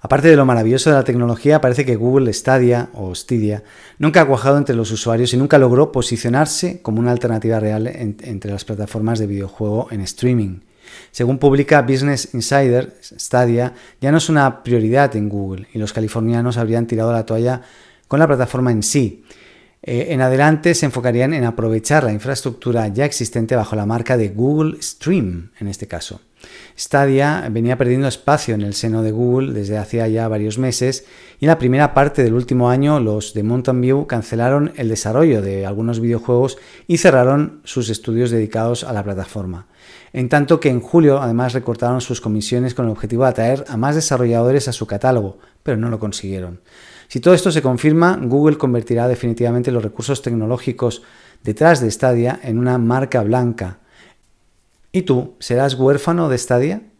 Aparte de lo maravilloso de la tecnología, parece que Google Stadia o Stadia nunca ha cuajado entre los usuarios y nunca logró posicionarse como una alternativa real entre las plataformas de videojuego en streaming. Según publica Business Insider, Stadia ya no es una prioridad en Google y los californianos habrían tirado la toalla con la plataforma en sí. Eh, en adelante se enfocarían en aprovechar la infraestructura ya existente bajo la marca de Google Stream, en este caso. Stadia venía perdiendo espacio en el seno de Google desde hacía ya varios meses y en la primera parte del último año los de Mountain View cancelaron el desarrollo de algunos videojuegos y cerraron sus estudios dedicados a la plataforma. En tanto que en julio además recortaron sus comisiones con el objetivo de atraer a más desarrolladores a su catálogo, pero no lo consiguieron. Si todo esto se confirma, Google convertirá definitivamente los recursos tecnológicos detrás de Stadia en una marca blanca ¿Y tú serás huérfano de Stadia?